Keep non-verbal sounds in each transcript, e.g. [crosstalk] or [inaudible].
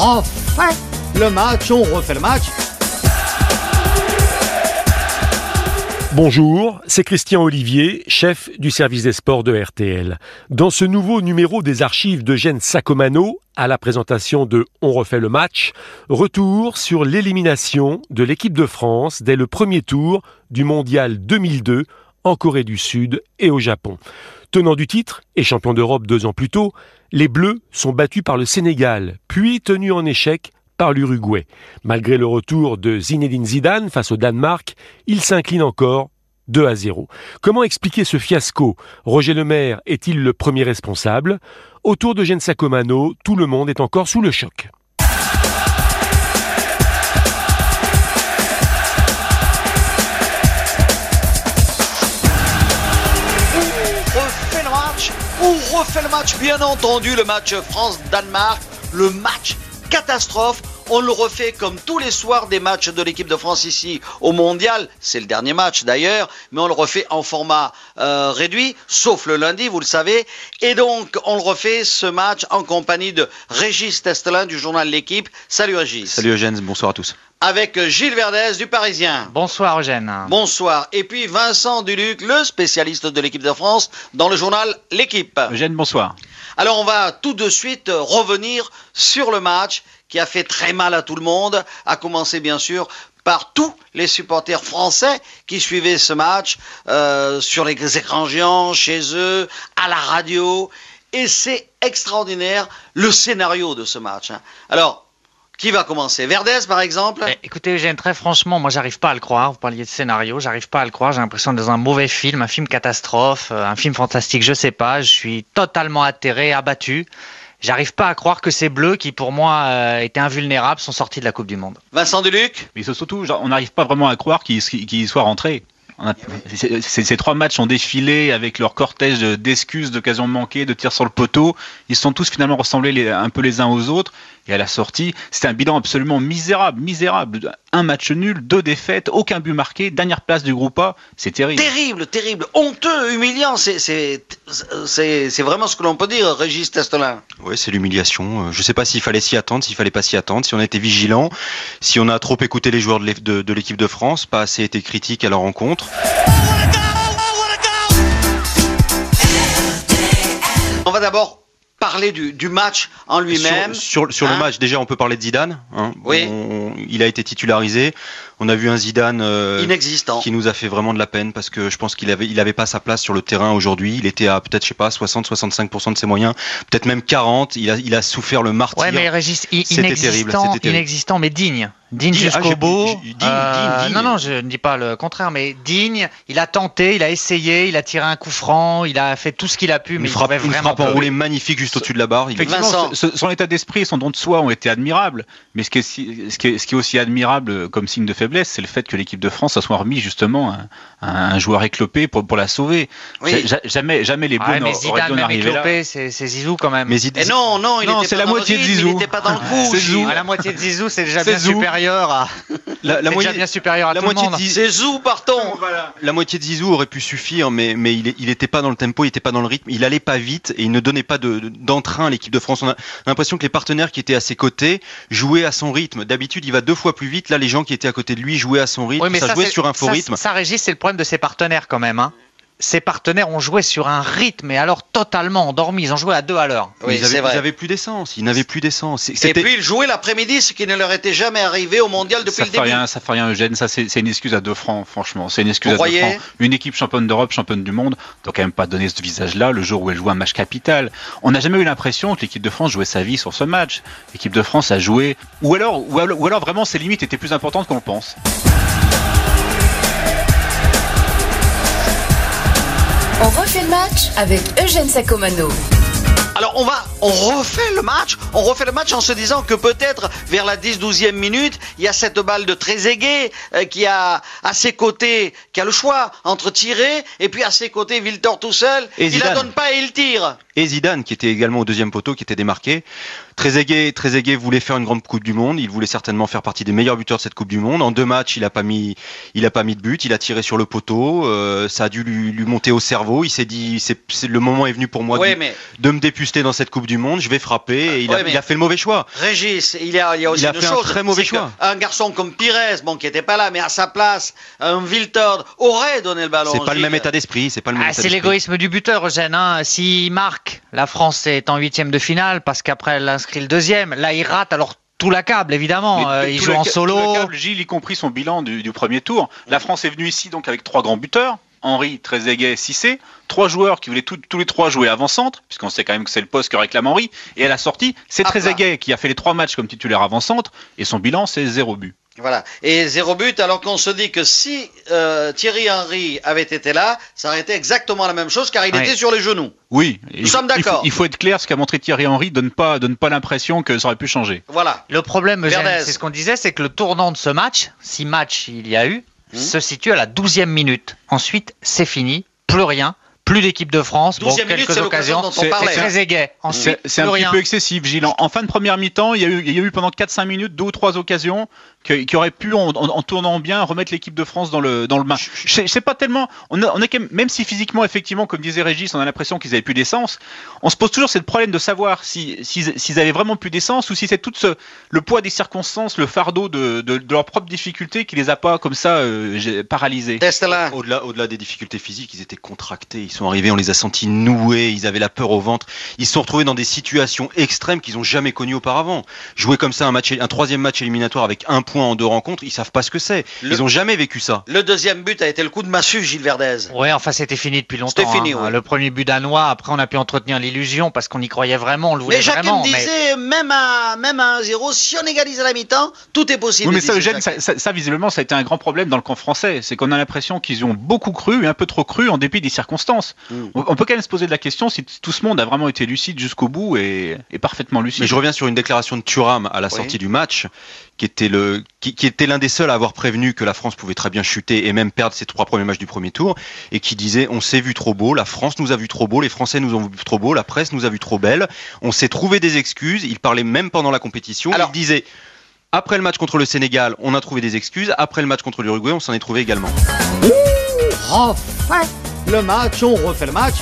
refait le match, on refait le match. Bonjour, c'est Christian Olivier, chef du service des sports de RTL. Dans ce nouveau numéro des archives d'Eugène Sacomano, à la présentation de On refait le match, retour sur l'élimination de l'équipe de France dès le premier tour du Mondial 2002 en Corée du Sud et au Japon. Tenant du titre et champion d'Europe deux ans plus tôt, les Bleus sont battus par le Sénégal, puis tenus en échec par l'Uruguay. Malgré le retour de Zinedine Zidane face au Danemark, il s'incline encore 2 à 0. Comment expliquer ce fiasco? Roger Lemaire est-il le premier responsable? Autour de Gen Sacomano, tout le monde est encore sous le choc. On refait le match, bien entendu, le match France-Danemark, le match catastrophe. On le refait comme tous les soirs des matchs de l'équipe de France ici au Mondial. C'est le dernier match d'ailleurs, mais on le refait en format euh, réduit, sauf le lundi, vous le savez. Et donc, on le refait ce match en compagnie de Régis Testelin du journal L'équipe. Salut Régis. Salut Eugène, bonsoir à tous. Avec Gilles Verdez du Parisien. Bonsoir Eugène. Bonsoir. Et puis Vincent Duluc, le spécialiste de l'équipe de France, dans le journal L'équipe. Eugène, bonsoir. Alors on va tout de suite revenir sur le match qui a fait très mal à tout le monde, à commencer bien sûr par tous les supporters français qui suivaient ce match euh, sur les écrans géants, chez eux, à la radio. Et c'est extraordinaire le scénario de ce match. hein. Alors, qui va commencer? Verdez par exemple? Eh, écoutez Eugène, très franchement, moi j'arrive pas à le croire. Vous parliez de scénario, j'arrive pas à le croire. J'ai l'impression d'être dans un mauvais film, un film catastrophe, euh, un film fantastique, je sais pas. Je suis totalement atterré, abattu. J'arrive pas à croire que ces bleus, qui pour moi euh, étaient invulnérables, sont sortis de la Coupe du Monde. Vincent Duluc Mais surtout, genre, on n'arrive pas vraiment à croire qu'ils soient rentrés. A- Ces trois matchs ont défilé avec leur cortège d'excuses, d'occasions manquées, de tirs sur le poteau. Ils se sont tous finalement ressemblés les- un peu les uns aux autres. Et à la sortie, c'était un bilan absolument misérable, misérable. Un match nul, deux défaites, aucun but marqué, dernière place du groupe A. C'est terrible. Terrible, terrible, honteux, humiliant, c'est- c'est c'est- c'est vraiment ce que l'on peut dire, Régis Testelin. Ouais, c'est l'humiliation. Euh, Je sais pas s'il fallait s'y attendre, s'il fallait pas s'y attendre, si on était vigilant, si on a trop écouté les joueurs de l'é- de de l'équipe de France, pas assez été critique à leur rencontre. On va d'abord parler du, du match en lui-même. Sur, sur, sur Hein le match, déjà, on peut parler de Zidane. hein. Oui. On- il a été titularisé. On a vu un Zidane euh, Inexistant. qui nous a fait vraiment de la peine parce que je pense qu'il avait, il avait pas sa place sur le terrain aujourd'hui. Il était à peut-être, je sais pas, 60-65% de ses moyens, peut-être même 40. Il a, il a souffert le martyr. Ouais, mais Régis, terrible, inexistant, c'était terrible. inexistant, mais digne. Digne ah, jusqu'au j'ai- bout. digne, Euh, digne, digne. Non, non, je ne dis pas le contraire, mais digne. Il a tenté, il a essayé, il a tiré un coup franc, il a fait tout ce qu'il a pu, Une mais frappe, il une vraiment frappe enroulée magnifique juste au-dessus de la barre. Il- Effectivement. Vincent. Vincent. Ce- Son état d'esprit et son don de soi ont été admirables. Mais ce qui est, si- ce qui est, ce qui est aussi admirable comme signe de faiblesse, c'est le fait que l'équipe de France se soit remis justement un, un joueur éclopé pour, pour la sauver. Oui. Jamais, jamais les Bleus Ouais, mais n'auraient dû Zidane, en même arriver là. éclopé, c'est c'est Zizou quand même. Mais Zidane, Et non, non, il Non, était c'est pas la moitié de Zizou. Il n'était pas dans le [laughs] coup. C'est Gilles. Zizou. À la moitié de Zizou, c'est déjà bien Zizou. À. la, [laughs] moitié, bien supérieur à la tout le moitié monde. de Zizou- C'est Zou, partons. La moitié de Zizou aurait pu suffire, mais, mais il, est- il était pas dans le tempo, il était pas dans le rythme, il allait pas vite et il ne donnait pas de- de- d'entrain à l'équipe de France. On a l'impression que les partenaires qui étaient à ses côtés jouaient à son rythme. D'habitude, il va deux fois plus vite. Là, les gens qui étaient à côté de lui jouaient à son rythme. Oui, mais ça, ça, jouait c'est- sur un faux ça, rythme. Ça, Régis, c'est le problème de ses partenaires quand même. Hein. Ses partenaires ont joué sur un rythme, et alors totalement endormis. Ils ont joué à deux à l'heure. Oui, ils, avaient, c'est vrai. ils avaient plus d'essence. Ils n'avaient plus d'essence. Et C'était puis il jouait l'après-midi, ce qui ne leur était jamais arrivé au mondial depuis ça le fait début. rien, ça fait rien, Eugène. Ça, c'est une excuse à deux francs, franchement. C'est une excuse Vous à deux croyez francs. Une équipe championne d'Europe, championne du monde, doit quand même pas donner ce visage-là le jour où elle joue un match capital. On n'a jamais eu l'impression que l'équipe de France jouait sa vie sur ce match. L'équipe de France a joué, ou alors, ou alors, ou alors vraiment ses limites étaient plus importantes qu'on le pense. On refait le match avec Eugène Sacomano. Alors on va, on refait le match, on refait le match en se disant que peut-être vers la 10-12e minute, il y a cette balle de Trezeguet euh, qui a à ses côtés, qui a le choix entre tirer et puis à ses côtés Viltor tout seul, Et il la donne pas et il tire. et Zidane qui était également au deuxième poteau qui était démarqué. Trezeguet, Trezeguet voulait faire une grande Coupe du Monde, il voulait certainement faire partie des meilleurs buteurs de cette Coupe du Monde. En deux matchs, il a pas mis, il a pas mis de but, il a tiré sur le poteau, euh, ça a dû lui, lui monter au cerveau. Il s'est dit, c'est, le moment est venu pour moi Ouais, de, mais de me s'incruster dans cette Coupe du Monde, je vais frapper. Et il, a, Ouais, mais- il a fait le mauvais choix. Régis, il y a, il y a aussi Il a une fait un très mauvais choix. Un garçon comme Pires, bon, qui n'était pas là, mais à sa place, un Wiltord aurait donné le ballon. C'est pas le même état d'esprit. C'est pas le même Ah, état c'est d'esprit. l'égoïsme du buteur, Eugène. Hein. S'il marque, la France est en huitième de finale parce qu'après elle inscrit le deuxième. Là, il rate, alors tout l'accable, évidemment. Mais Euh, il joue en solo. tout le câble, Gilles, y compris son bilan du, du premier tour. La France est venue ici donc avec trois grands buteurs. Henri, Trezeguet, Cissé, trois joueurs qui voulaient tout- tous les trois jouer avant-centre, puisqu'on sait quand même que c'est le poste que réclame Henri. Et à la sortie, c'est Ah, Trezeguet qui a fait les trois matchs comme titulaire avant-centre, et son bilan, c'est zéro but. Voilà. Et zéro but, alors qu'on se dit que si euh, Thierry Henry avait été là, ça aurait été exactement la même chose, car il Ouais. était sur les genoux. Oui, il, sommes il faut- d'accord. Il faut, être clair, ce qu'a montré Thierry Henry donne pas, donne pas l'impression que ça aurait pu changer. Voilà. Le problème, c'est ce qu'on disait, c'est que le tournant de ce match, si match il y a eu, Hmm. se situe à la douzième minute. Ensuite, c'est fini, plus rien, plus d'équipe de France, bon, 12e minute, quelques c'est l'occasion occasions. dont on C'est- parlait. C'est très égay. C'est un petit peu excessif, Gilles. En, en fin de première mi-temps, il y, a eu, il y a eu pendant 4-5 minutes deux ou trois occasions que- qui auraient pu, en, en- en tournant bien, remettre l'équipe de France dans le, dans le bain. Je sais- pas tellement. On, a, on est quand même, même si physiquement, effectivement, comme disait Régis, on a l'impression qu'ils avaient plus d'essence, on se pose toujours ce problème de savoir si- s'ils s'ils avaient vraiment plus d'essence ou si c'est tout ce, le poids des circonstances, le fardeau de, de, de leurs propres difficultés qui les a pas comme ça euh, paralysés. Au-delà, au-delà des difficultés physiques, ils étaient contractés. Ils sont arrivés, on les a sentis noués. Ils avaient la peur au ventre. Ils se sont retrouvés dans des situations extrêmes qu'ils ont jamais connues auparavant. Jouer comme ça un match, un troisième match éliminatoire avec un point en deux rencontres, ils savent pas ce que c'est. Le- Ils ont jamais vécu ça. Le deuxième but a été le coup de massue, Gilles Verdez. Ouais, enfin c'était fini depuis longtemps. C'était fini, hein. ouais. Le premier but danois, après on a pu entretenir l'illusion parce qu'on y croyait vraiment, on le voulait Mais Jacques vraiment. me mais- disait, même à, même à 1-0, si on égalise à la mi-temps, tout est possible. Oui, mais ça, Eugène, ça, ça- ça, visiblement, ça a été un grand problème dans le camp français. C'est qu'on a l'impression qu'ils ont beaucoup cru, et un peu trop cru, en dépit des circonstances. Mm. On, on peut quand même se poser de la question si tout ce monde a vraiment été lucide jusqu'au bout et, et parfaitement lucide. Mais je reviens sur une déclaration de Thuram à la Oui. sortie du match, qui était le, qui, qui était l'un des seuls à avoir prévenu que la France pouvait très bien chuter et même perdre ses trois premiers matchs du premier tour, et qui disait on s'est vu trop beau, la France nous a vu trop beau, les Français nous ont vu trop beau, la presse nous a vu trop belle, on s'est trouvé des excuses. Il parlait même pendant la compétition. Alors- il disait après le match contre le Sénégal, on a trouvé des excuses. Après le match contre l'Uruguay, on s'en est trouvé également. refait le match, on refait le match.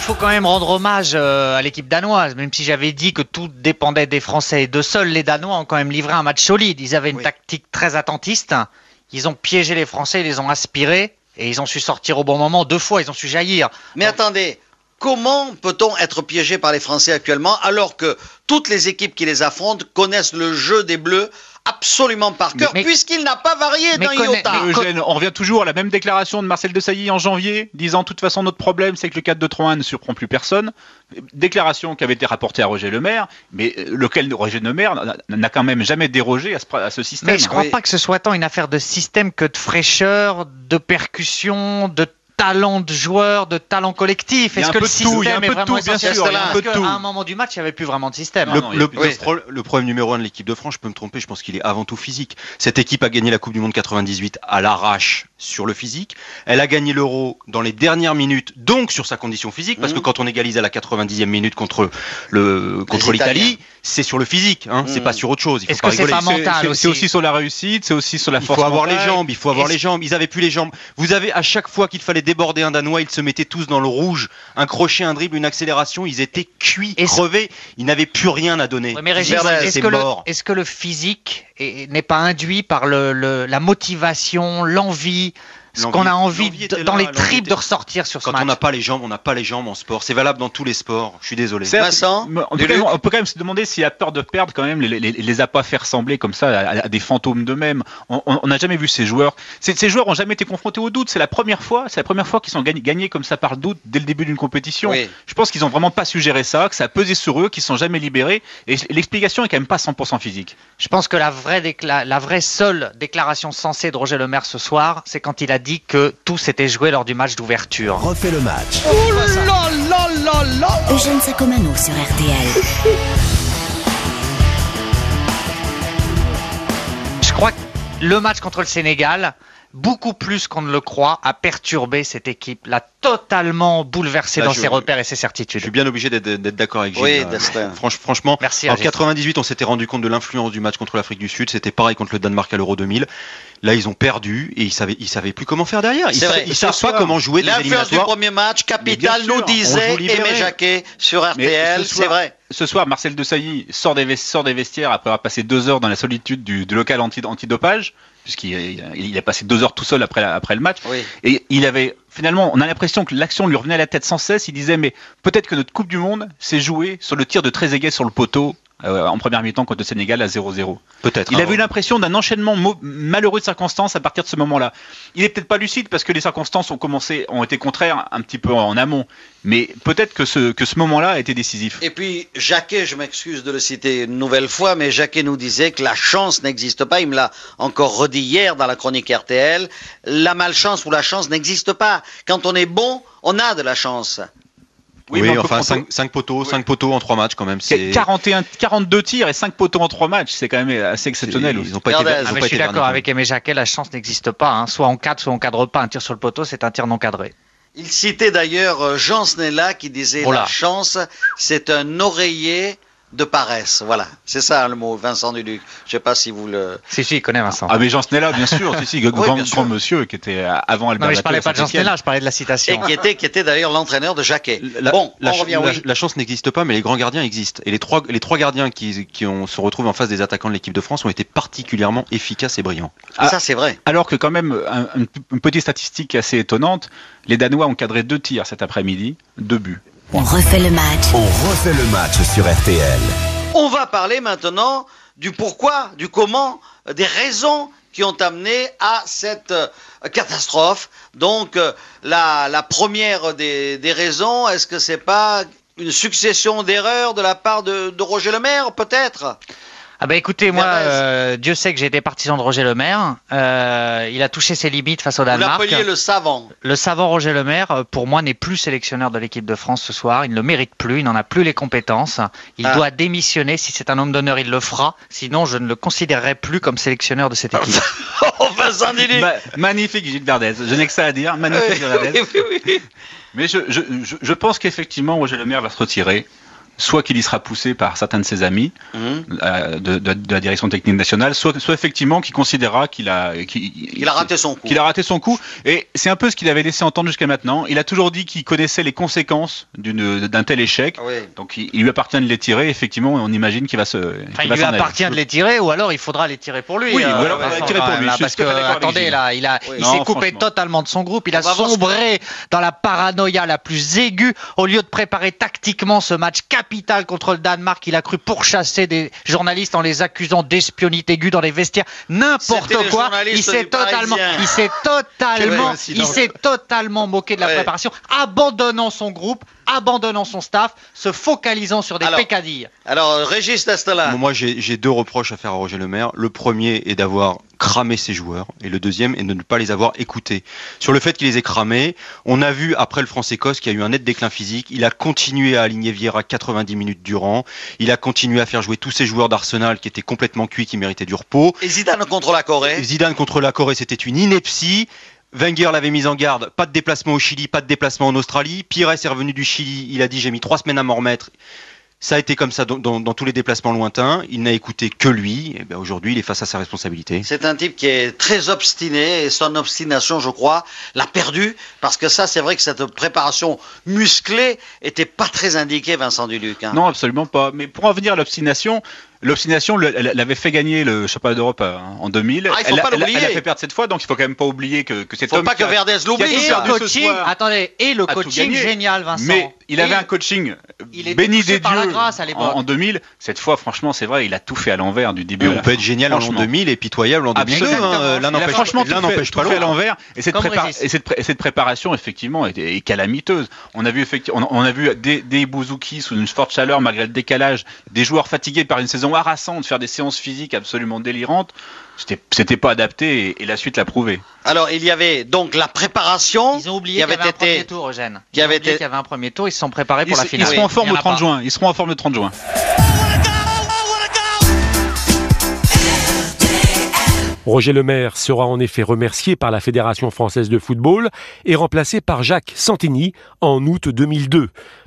Il faut quand même rendre hommage euh, à l'équipe danoise, même si j'avais dit que tout dépendait des Français et de seuls les Danois ont quand même livré un match solide. Ils avaient une Oui. tactique très attentiste. Ils ont piégé les Français, ils les ont aspirés et ils ont su sortir au bon moment deux fois. Ils ont su jaillir. Mais attendez, comment peut-on être piégé par les Français actuellement alors que toutes les équipes qui les affrontent connaissent le jeu des Bleus absolument par cœur, puisqu'il n'a pas varié d'un iota. Mais Eugène, on revient toujours à la même déclaration de Marcel Desailly en janvier, disant de toute façon notre problème c'est que le 4-2-3-1 ne surprend plus personne. Déclaration qui avait été rapportée à Roger Lemaire, mais euh, lequel Roger Lemaire n'a- n'a quand même jamais dérogé à ce, à ce système. Mais je crois Oui. pas que ce soit tant une affaire de système que de fraîcheur, de percussion, de talent de joueur, de talent collectif. Il Est-ce que le de tout, il y a système un est peu de vraiment tout, bien essentiel sûr, il y a un moment du match, il n'y avait plus vraiment de système. Non, Le, non, il problème numéro un de l'équipe de France, je peux me tromper, je pense qu'il est avant tout physique. Cette équipe a gagné la Coupe du Monde 98 à l'arrache sur le physique. Elle a gagné l'Euro dans les dernières minutes, donc sur sa condition physique, parce que quand on égalise à la 90e minute contre le contre l'Italie, c'est sur le physique, hein, c'est Mhm. pas sur autre chose. Il faut Est-ce pas que c'est rigoler. pas mental C'est- aussi C'est aussi sur la réussite, c'est aussi sur la Il force faut avoir les jambes, il faut avoir Est-ce- les jambes. Ils avaient plus les jambes. Vous avez à chaque fois qu'il fallait déborder un Danois, ils se mettaient tous dans le rouge. Un crochet, un dribble, une accélération, ils étaient cuits, Est-ce- crevés. Ils n'avaient plus rien à donner. Ouais, mais est-ce que, le, mort. est-ce que le physique est- n'est pas induit par le, le- la motivation, l'envie, ce qu'on a envie de- dans là, les tripes de ressortir sur ce Quand match on n'a pas les jambes, on n'a pas les jambes en sport. C'est valable dans tous les sports. Je suis désolé. Vincent, on, peut Lulu quand même, on peut quand même se demander s'il a peur de perdre quand même, les, les, les a pas fait ressembler comme ça à, à des fantômes d'eux-mêmes. On n'a jamais vu ces joueurs. Ces, ces joueurs ont jamais été confrontés au doute. C'est la première fois, c'est la première fois qu'ils sont gagnés, gagnés comme ça par le doute dès le début d'une compétition. Oui. Je pense qu'ils ont vraiment pas su gérer ça, que ça a pesé sur eux, qu'ils sont jamais libérés. Et l'explication est quand même pas 100% physique. Je pense que la vraie, décla- la vraie seule déclaration sensée de Roger Lemaire ce soir, c'est quand il a dit que tout s'était joué lors du match d'ouverture. refait le match. Eugène Sacomano sur RTL. Je crois que le match contre le Sénégal, beaucoup plus qu'on ne le croit, a perturbé cette équipe, l'a totalement bouleversé Là, dans je- ses repères et ses Je certitudes. suis bien obligé d'être d'accord avec Gilles. Oui. Franch- franchement, Merci, en Régis. 98, on s'était rendu compte de l'influence du match contre l'Afrique du Sud. C'était pareil contre le Danemark à l'Euro 2000. Là, ils ont perdu et ils savaient, ils savaient plus comment faire derrière. Ils, C'est sa- vrai. ils Ce savent soir, pas comment jouer des L'influence du premier match, Capital nous disait. Aimé Jacquet sur RTL, ce c'est soir- vrai. Ce soir, Marcel Desailly sort des, sort des vestiaires après avoir passé deux heures dans la solitude du, du local anti- antidopage, puisqu'il il, il a passé deux heures tout seul après, le match. Oui. Et il avait finalement, on a l'impression que l'action lui revenait à la tête sans cesse. Il disait, mais peut-être que notre Coupe du Monde s'est jouée sur le tir de Trezeguet sur le poteau euh, en première mi-temps contre le Sénégal à 0-0. Peut-être. Il hein. avait eu l'impression d'un enchaînement malheureux de circonstances à partir de ce moment-là. Il est peut-être pas lucide parce que les circonstances ont commencé, ont été contraires un petit peu en amont. Mais peut-être que ce, que ce moment-là a été décisif. Et puis, Jacquet, je m'excuse de le citer une nouvelle fois, mais Jacquet nous disait que la chance n'existe pas. Il me l'a encore redit hier dans la chronique RTL. La malchance ou la chance n'existe pas. Quand on est bon, on a de la chance. Oui, enfin, on peut- 5, 5 poteaux, 5 poteaux en 3 matchs quand même. C'est 41, 42 tirs et 5 poteaux en 3 matchs, c'est quand même assez exceptionnel. Ils ont pas été, Regardez, ils ont Ah, mais pas je suis d'accord avec Aimé Jacquet, la chance n'existe pas. hein. Soit on cadre, soit on cadre pas. Un tir sur le poteau, c'est un tir non cadré. Il citait d'ailleurs euh, Jean Snella qui disait Oh la chance, c'est un oreiller de paresse. Voilà, c'est ça le mot, Vincent Duluc. Je sais pas si vous le. Si, si, il connaît Vincent. Ah mais Jean Snella, bien sûr, [laughs] si, si, grand, bien sûr. grand monsieur qui était euh, avant Albert non, mais je Latour parlais pas de Jean. Snella, je parlais de la Et citation. qui était, qui était d'ailleurs l'entraîneur de Jacquet. La, bon, la, on ch- revient, la- oui. la chance n'existe pas, mais les grands gardiens existent. Et les trois, les trois gardiens qui, qui ont, se retrouvent en face des attaquants de l'équipe de France ont été particulièrement efficaces et brillants. Ah. Ça, c'est vrai. Alors que quand même, un- une, une petite statistique assez étonnante, les Danois ont cadré deux tirs cet après-midi, deux buts. On refait le match. On refait le match sur RTL. On va parler maintenant du pourquoi, du comment, des raisons qui ont amené à cette euh, catastrophe. Donc, euh, la, la première des, des raisons, est-ce que c'est pas une succession d'erreurs de la part de, de Roger Lemaire, peut-être? Ah bah écoutez, moi, euh, Dieu sait que j'ai été partisan de Roger Lemaire. Euh, il a touché ses limites face au Vous Danemark. l'appeliez le savant. Le savant Roger Lemaire, euh, pour moi, n'est plus sélectionneur de l'équipe de France ce soir. Il ne le mérite plus, il n'en a plus les compétences. Il Ah. doit démissionner. Si c'est un homme d'honneur, il le fera. Sinon, je ne le considérerai plus comme sélectionneur de cette équipe. [laughs] Vincent Duluc Ma- magnifique Gilles Verdez, je n'ai que ça à dire, magnifique Gilles Verdez. Oui, [laughs] oui, oui. Mais je, je, je, je pense qu'effectivement Roger Lemaire va se retirer, soit qu'il y sera poussé par certains de ses amis Hum. euh, de, de- de la direction technique nationale, soit, soit effectivement qu'il considérera qu'il a, qu'il- Il a raté son coup. qu'il a raté son coup. Et c'est un peu ce qu'il avait laissé entendre jusqu'à maintenant. Il a toujours dit qu'il connaissait les conséquences d'une- d'un tel échec. Oui. Donc il, il lui appartient de les tirer. Effectivement, on imagine qu'il va se. Enfin, qu'il il va lui s'en aller. appartient de les tirer, ou alors il faudra les tirer pour lui. Oui, euh, ou alors les tirer pour même, lui. là, parce que attendez, là, il a, Oui. il Non, s'est coupé totalement de son groupe. Il a sombré dans la paranoïa la plus aiguë. Au lieu de préparer tactiquement ce match capital contre le Danemark, il a cru pourchasser des journalistes en les accusant d'espionnité aiguë dans les vestiaires. N'importe quoi. Il s'est totalement, il s'est totalement, il s'est totalement moqué de la Ouais. préparation, abandonnant son groupe, abandonnant son staff, se focalisant sur des Alors, pécadilles. Alors, Régis Destelin. Bon, moi, j'ai deux reproches à faire à Roger Lemaire. Le premier est d'avoir cramé ses joueurs, et le deuxième est de ne pas les avoir écoutés. Sur le fait qu'il les ait cramés, on a vu après le France-Écosse qu'il y a eu un net déclin physique. Il a continué à aligner Vieira 90 minutes durant. Il a continué à faire jouer tous ses joueurs d'Arsenal qui étaient complètement cuits, qui méritaient du repos. Et Zidane contre la Corée. Zidane contre la Corée, c'était une ineptie. Wenger l'avait mis en garde, pas de déplacement au Chili, pas de déplacement en Australie. Pires est revenu du Chili, il a dit j'ai mis trois semaines à m'en remettre. Ça a été comme ça dans, dans- dans tous les déplacements lointains. Il n'a écouté que lui. Et ben aujourd'hui, il est face à sa responsabilité. C'est un type qui est très obstiné et son obstination, je crois, l'a perdu parce que ça, c'est vrai que cette préparation musclée était pas très indiquée, Vincent Duluc. hein. Non, absolument pas. Mais pour en venir à l'obstination, l'obstination, le- elle, elle avait fait gagner le championnat d'Europe euh, en 2000. Ah, il faut elle, pas elle- l'oublier. elle a fait perdre cette fois, donc il faut quand même pas oublier que, que cet Faut homme pas qui que a- Verdez l'oublie. Et le coaching, attendez, et le coaching gagné. génial, Vincent. Mais il avait un coaching il béni des par la dieux grâce à en, l'époque. en 2000. Cette fois, franchement, c'est vrai, il a tout fait à l'envers du début Et à on peut être génial en l'an Franchement. 2000 et pitoyable en 2002. Absolument. hein. L'un Il a n'empêche franchement l'un tout fait- n'empêche pas tout fait à l'envers. Et cette, Comme prépa- Régis. et cette, pré- et cette préparation, effectivement, est, est calamiteuse. On a vu, effectivement, on, on a vu des, des Bouzouki sous une forte chaleur, malgré le décalage, des joueurs fatigués par une saison harassante, faire des séances physiques absolument délirantes. C'était, c'était pas adapté et, et la suite l'a prouvé. Alors, il y avait donc la préparation Ils ont oublié qui qu'il y avait avait un premier été. tour, Eugène. Ils ont avait oublié été- qu'il y avait un premier tour, ils se sont préparés Ils, pour la ils finale. seront en Il forme y en le a 30 pas. juin. Ils seront en forme le 30 juin. Roger Lemaire sera en effet remercié par la Fédération française de football et remplacé par Jacques Santini en août 2002.